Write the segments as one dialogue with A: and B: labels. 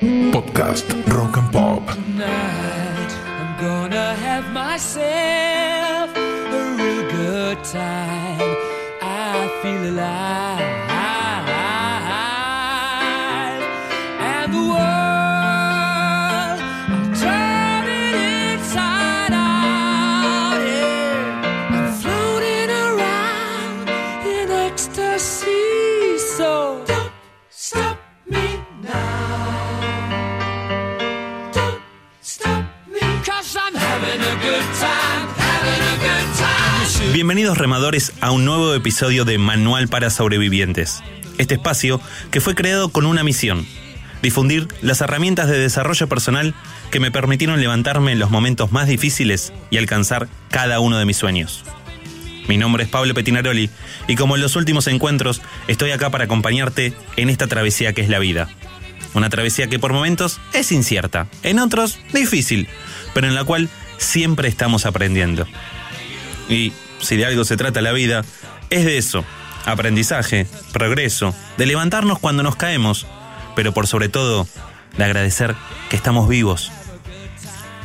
A: Podcast Rock and Pop.
B: Tonight, I'm gonna have myself a real good time. I feel alive.
C: Bienvenidos remadores a un nuevo episodio de Manual para Sobrevivientes. Este espacio que fue creado con una misión, difundir las herramientas de desarrollo personal que me permitieron levantarme en los momentos más difíciles y alcanzar cada uno de mis sueños. Mi nombre es Pablo Petinaroli y como en los últimos encuentros estoy acá para acompañarte en esta travesía que es la vida. Una travesía que por momentos es incierta, en otros difícil, pero en la cual siempre estamos aprendiendo. Y si de algo se trata la vida, es de eso. Aprendizaje, progreso, de levantarnos cuando nos caemos, pero por sobre todo, de agradecer que estamos vivos.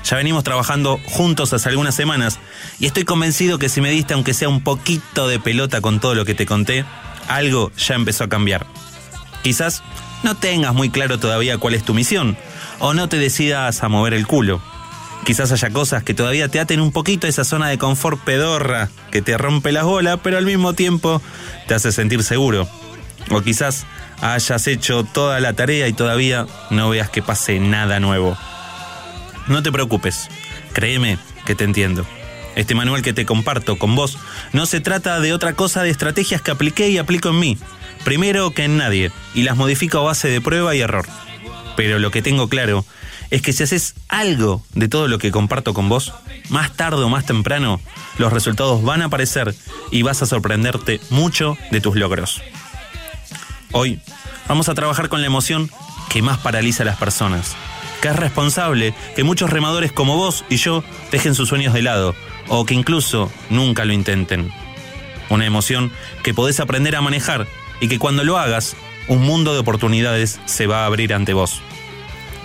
C: Ya venimos trabajando juntos hace algunas semanas y estoy convencido que si me diste aunque sea un poquito de pelota con todo lo que te conté, algo ya empezó a cambiar. Quizás no tengas muy claro todavía cuál es tu misión o no te decidas a mover el culo. Quizás haya cosas que todavía te aten un poquito a esa zona de confort pedorra que te rompe las bolas, pero al mismo tiempo te hace sentir seguro. O quizás hayas hecho toda la tarea y todavía no veas que pase nada nuevo. No te preocupes, créeme que te entiendo. Este manual que te comparto con vos no se trata de otra cosa de estrategias que apliqué y aplico en mí, primero que en nadie, y las modifico a base de prueba y error. Pero lo que tengo claro es que si haces algo de todo lo que comparto con vos, más tarde o más temprano, los resultados van a aparecer y vas a sorprenderte mucho de tus logros. Hoy vamos a trabajar con la emoción que más paraliza a las personas, que es responsable que muchos remadores como vos y yo dejen sus sueños de lado o que incluso nunca lo intenten. Una emoción que podés aprender a manejar y que cuando lo hagas, un mundo de oportunidades se va a abrir ante vos.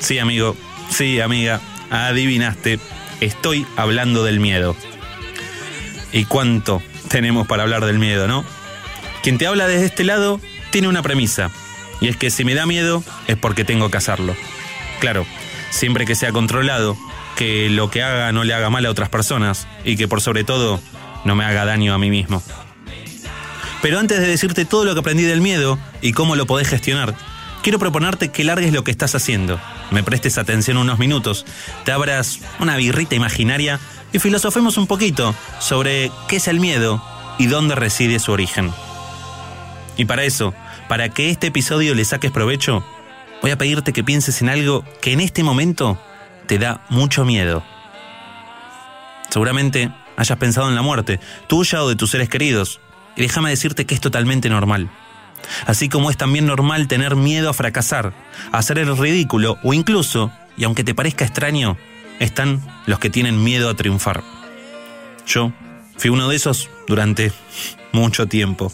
C: Sí, amigo, sí, amiga, adivinaste, estoy hablando del miedo. ¿Y cuánto tenemos para hablar del miedo, no? Quien te habla desde este lado tiene una premisa, y es que si me da miedo es porque tengo que hacerlo. Claro, siempre que sea controlado, que lo que haga no le haga mal a otras personas y que por sobre todo no me haga daño a mí mismo. Pero antes de decirte todo lo que aprendí del miedo y cómo lo podés gestionar, quiero proponerte que largues lo que estás haciendo, me prestes atención unos minutos, te abras una birrita imaginaria y filosofemos un poquito sobre qué es el miedo y dónde reside su origen. Y para eso, para que este episodio le saques provecho, voy a pedirte que pienses en algo que en este momento te da mucho miedo. Seguramente hayas pensado en la muerte, tuya o de tus seres queridos, y déjame decirte que es totalmente normal. Así como es también normal tener miedo a fracasar, a hacer el ridículo o incluso, y aunque te parezca extraño, están los que tienen miedo a triunfar. Yo fui uno de esos durante mucho tiempo.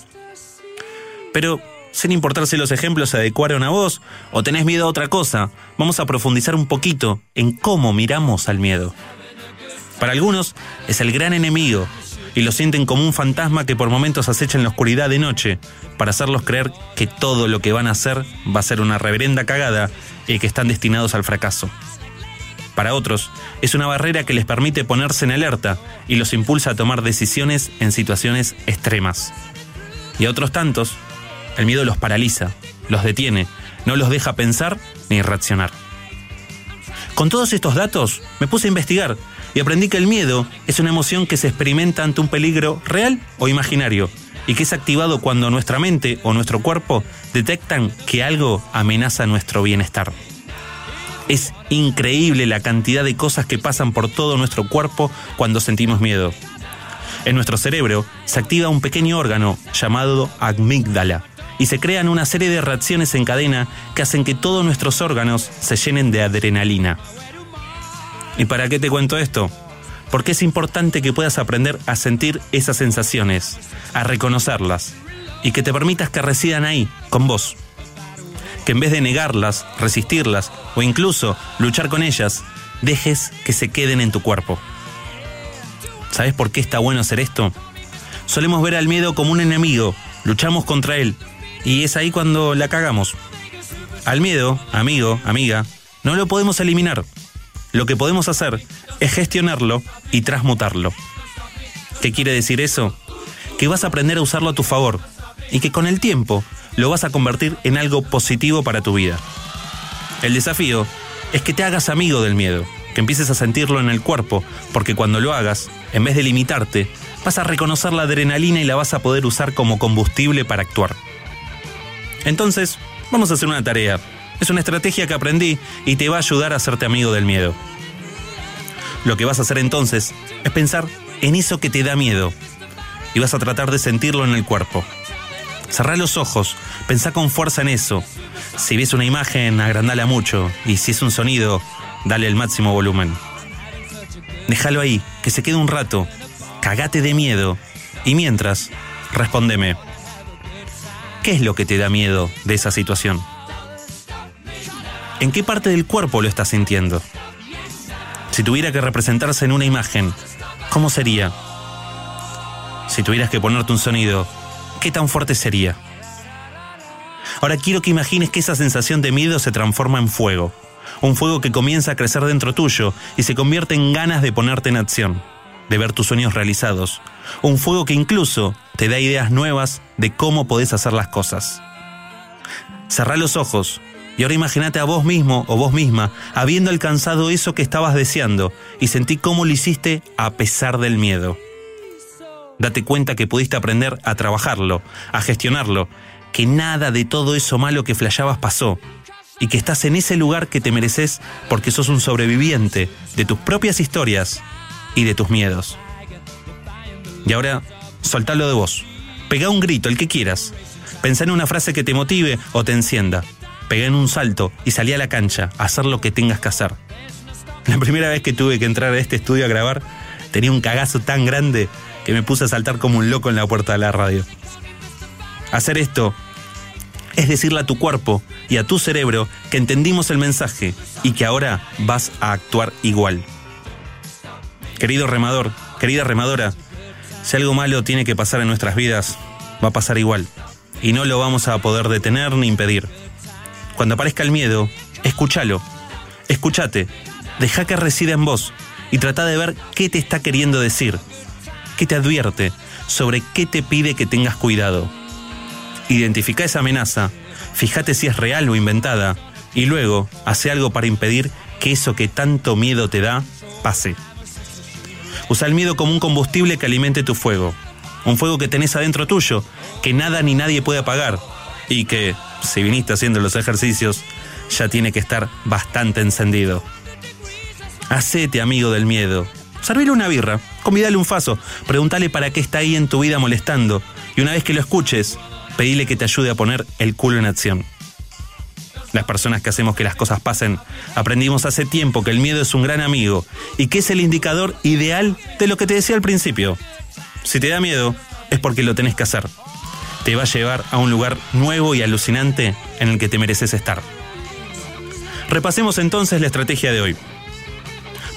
C: Pero, sin importar si los ejemplos se adecuaron a vos o tenés miedo a otra cosa, vamos a profundizar un poquito en cómo miramos al miedo. Para algunos es el gran enemigo y lo sienten como un fantasma que por momentos acecha en la oscuridad de noche para hacerlos creer que todo lo que van a hacer va a ser una reverenda cagada y que están destinados al fracaso. Para otros, es una barrera que les permite ponerse en alerta y los impulsa a tomar decisiones en situaciones extremas. Y a otros tantos, el miedo los paraliza, los detiene, no los deja pensar ni reaccionar. Con todos estos datos, me puse a investigar y aprendí que el miedo es una emoción que se experimenta ante un peligro real o imaginario y que es activado cuando nuestra mente o nuestro cuerpo detectan que algo amenaza nuestro bienestar. Es increíble la cantidad de cosas que pasan por todo nuestro cuerpo cuando sentimos miedo. En nuestro cerebro se activa un pequeño órgano llamado amígdala y se crean una serie de reacciones en cadena que hacen que todos nuestros órganos se llenen de adrenalina. ¿Y para qué te cuento esto? Porque es importante que puedas aprender a sentir esas sensaciones, a reconocerlas y que te permitas que residan ahí, con vos. que en vez de negarlas, resistirlas o incluso luchar con ellas, dejes que se queden en tu cuerpo. ¿Sabes por qué está bueno hacer esto? Solemos ver al miedo como un enemigo, luchamos contra él, y es ahí cuando la cagamos. Al miedo, amigo, amiga, no lo podemos eliminar. Lo que podemos hacer es gestionarlo y transmutarlo. ¿Qué quiere decir eso? Que vas a aprender a usarlo a tu favor y que con el tiempo lo vas a convertir en algo positivo para tu vida. El desafío es que te hagas amigo del miedo, que empieces a sentirlo en el cuerpo, porque cuando lo hagas, en vez de limitarte, vas a reconocer la adrenalina y la vas a poder usar como combustible para actuar. Entonces, vamos a hacer una tarea. Es una estrategia que aprendí y te va a ayudar a hacerte amigo del miedo. Lo que vas a hacer entonces es pensar en eso que te da miedo y vas a tratar de sentirlo en el cuerpo. Cerrá los ojos, pensá con fuerza en eso. Si ves una imagen, agrandala mucho y si es un sonido, dale el máximo volumen. Déjalo ahí, que se quede un rato, cagate de miedo y mientras, respóndeme. ¿Qué es lo que te da miedo de esa situación? ¿En qué parte del cuerpo lo estás sintiendo? Si tuviera que representarse en una imagen, ¿cómo sería? Si tuvieras que ponerte un sonido, ¿qué tan fuerte sería? Ahora quiero que imagines que esa sensación de miedo se transforma en fuego. Un fuego que comienza a crecer dentro tuyo y se convierte en ganas de ponerte en acción, de ver tus sueños realizados. Un fuego que incluso te da ideas nuevas de cómo podés hacer las cosas. Cerrá los ojos y ahora imagínate a vos mismo o vos misma habiendo alcanzado eso que estabas deseando y sentí cómo lo hiciste a pesar del miedo. Date cuenta que pudiste aprender a trabajarlo, a gestionarlo, que nada de todo eso malo que flasheabas pasó y que estás en ese lugar que te mereces porque sos un sobreviviente de tus propias historias y de tus miedos. Y ahora, soltalo de vos. Pega un grito, el que quieras. Pensá en una frase que te motive o te encienda pegué en un salto y salí a la cancha a hacer lo que tengas que hacer. La primera vez que tuve que entrar a este estudio a grabar, tenía un cagazo tan grande que me puse a saltar como un loco en la puerta de la radio. Hacer esto es decirle a tu cuerpo y a tu cerebro que entendimos el mensaje y que ahora vas a actuar igual. Querido remador, querida remadora, si algo malo tiene que pasar en nuestras vidas, va a pasar igual. Y no lo vamos a poder detener ni impedir. Cuando aparezca el miedo, escúchalo, escúchate, deja que resida en vos y trata de ver qué te está queriendo decir, qué te advierte, sobre qué te pide que tengas cuidado. Identifica esa amenaza, fíjate si es real o inventada y luego hace algo para impedir que eso que tanto miedo te da pase. Usa el miedo como un combustible que alimente tu fuego, un fuego que tenés adentro tuyo, que nada ni nadie puede apagar y que, si viniste haciendo los ejercicios, ya tiene que estar bastante encendido. Hacete amigo del miedo. Servile una birra, convídale un faso, pregúntale para qué está ahí en tu vida molestando y una vez que lo escuches, pedile que te ayude a poner el culo en acción. Las personas que hacemos que las cosas pasen, aprendimos hace tiempo que el miedo es un gran amigo y que es el indicador ideal de lo que te decía al principio. Si te da miedo, es porque lo tenés que hacer te va a llevar a un lugar nuevo y alucinante en el que te mereces estar. Repasemos entonces la estrategia de hoy.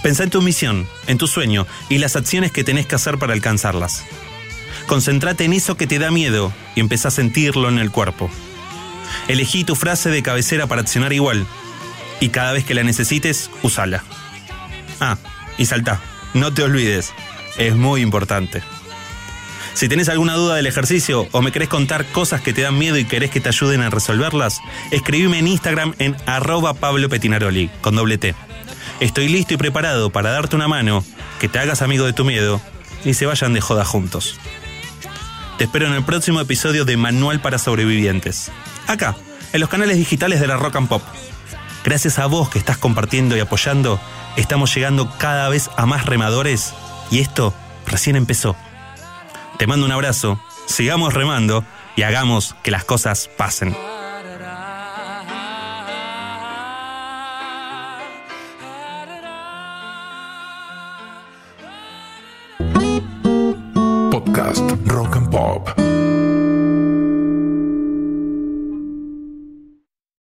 C: Pensá en tu misión, en tu sueño y las acciones que tenés que hacer para alcanzarlas. Concéntrate en eso que te da miedo y empezá a sentirlo en el cuerpo. Elegí tu frase de cabecera para accionar igual y cada vez que la necesites, usala. Ah, y salta, no te olvides, es muy importante. Si tenés alguna duda del ejercicio o me querés contar cosas que te dan miedo y querés que te ayuden a resolverlas, escribime en Instagram en arroba Pablo Petinaroli, con doble T. Estoy listo y preparado para darte una mano, que te hagas amigo de tu miedo y se vayan de joda juntos. Te espero en el próximo episodio de Manual para Sobrevivientes. Acá, en los canales digitales de la Rock and Pop. Gracias a vos que estás compartiendo y apoyando, estamos llegando cada vez a más remadores y esto recién empezó. Te mando un abrazo, sigamos remando y hagamos que las cosas pasen.